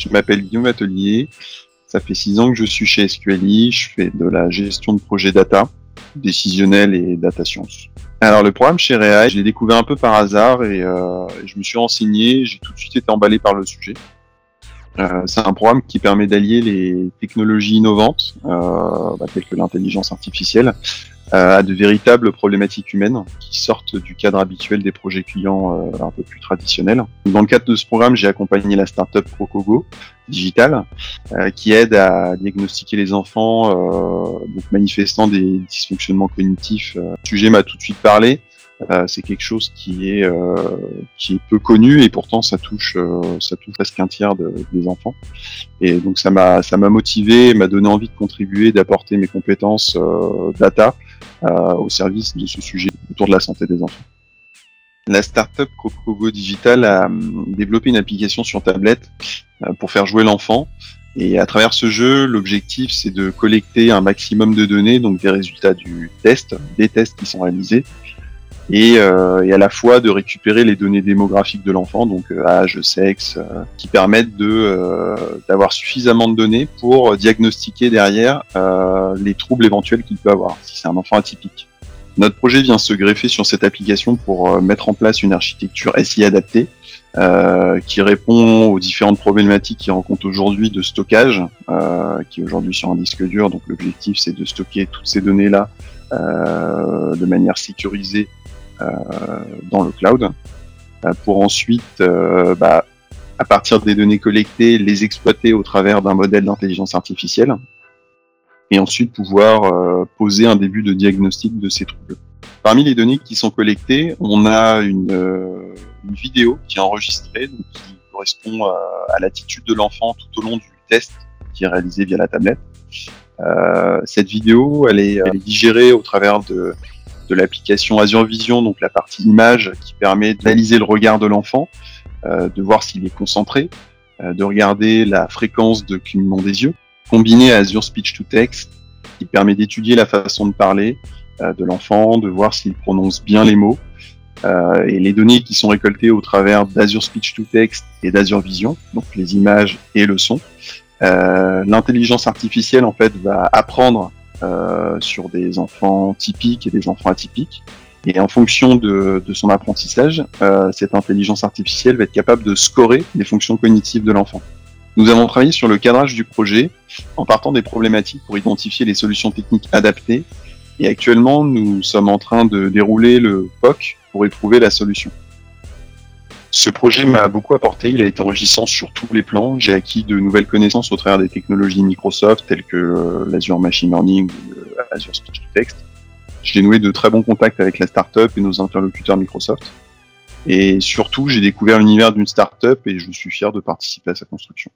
Je m'appelle Guillaume Atelier. Ça fait six ans que je suis chez SQLI. Je fais de la gestion de projets data, décisionnel et data science. Alors le programme chez Rea, je l'ai découvert un peu par hasard et euh, je me suis renseigné. J'ai tout de suite été emballé par le sujet. Euh, c'est un programme qui permet d'allier les technologies innovantes, euh, bah, telles que l'intelligence artificielle, euh, à de véritables problématiques humaines qui sortent du cadre habituel des projets clients un peu plus traditionnels. Dans le cadre de ce programme, j'ai accompagné la startup Procogo Digital, qui aide à diagnostiquer les enfants manifestant des dysfonctionnements cognitifs. Le sujet m'a tout de suite parlé. Euh, c'est quelque chose qui est euh, qui est peu connu et pourtant ça touche euh, ça touche presque un tiers de, des enfants et donc ça m'a ça m'a motivé m'a donné envie de contribuer d'apporter mes compétences data au service de ce sujet autour de la santé des enfants. La startup Cocogo Digital a hum, développé une application sur tablette pour faire jouer l'enfant et à travers ce jeu, l'objectif c'est de collecter un maximum de données, donc des résultats du test, des tests qui sont réalisés, et, euh, et, à la fois de récupérer les données démographiques de l'enfant, donc euh, âge, sexe, euh, qui permettent de euh, d'avoir suffisamment de données pour diagnostiquer derrière les troubles éventuels qu'il peut avoir, si c'est un enfant atypique. Notre projet vient se greffer sur cette application pour mettre en place une architecture SI adaptée qui répond aux différentes problématiques qu'il rencontre aujourd'hui de stockage, qui est aujourd'hui sur un disque dur. Donc l'objectif c'est de stocker toutes ces données là de manière sécurisée euh, dans le cloud euh, pour ensuite, euh, bah, à partir des données collectées, les exploiter au travers d'un modèle d'intelligence artificielle et ensuite pouvoir poser un début de diagnostic de ces troubles. Parmi les données qui sont collectées, on a une, une vidéo qui est enregistrée, donc qui correspond à, l'attitude de l'enfant tout au long du test qui est réalisé via la tablette. Euh, cette vidéo, elle est, elle est digérée au travers de, de l'application Azure Vision, donc la partie image qui permet d'analyser le regard de l'enfant, euh, de voir s'il est concentré, euh, de regarder la fréquence de clignement des yeux, combiné à Azure Speech to Text qui permet d'étudier la façon de parler euh, de l'enfant, de voir s'il prononce bien les mots. et les données qui sont récoltées au travers d'Azure Speech to Text et d'Azure Vision, donc les images et le son. L'intelligence artificielle en fait va apprendre sur des enfants typiques et des enfants atypiques. Et en fonction de, de son apprentissage, euh, cette intelligence artificielle va être capable de scorer les fonctions cognitives de l'enfant. Nous avons travaillé sur le cadrage du projet en partant des problématiques pour identifier les solutions techniques adaptées. Et actuellement, nous sommes en train de dérouler le POC pour éprouver la solution. Ce projet m'a beaucoup apporté, il a été enrichissant sur tous les plans. J'ai acquis de nouvelles connaissances au travers des technologies Microsoft telles que euh, l'Azure Machine Learning ou l'Azure Speech to Text. J'ai noué de très bons contacts avec la startup et nos interlocuteurs Microsoft. Et surtout, j'ai découvert l'univers d'une startup et je suis fier de participer à sa construction.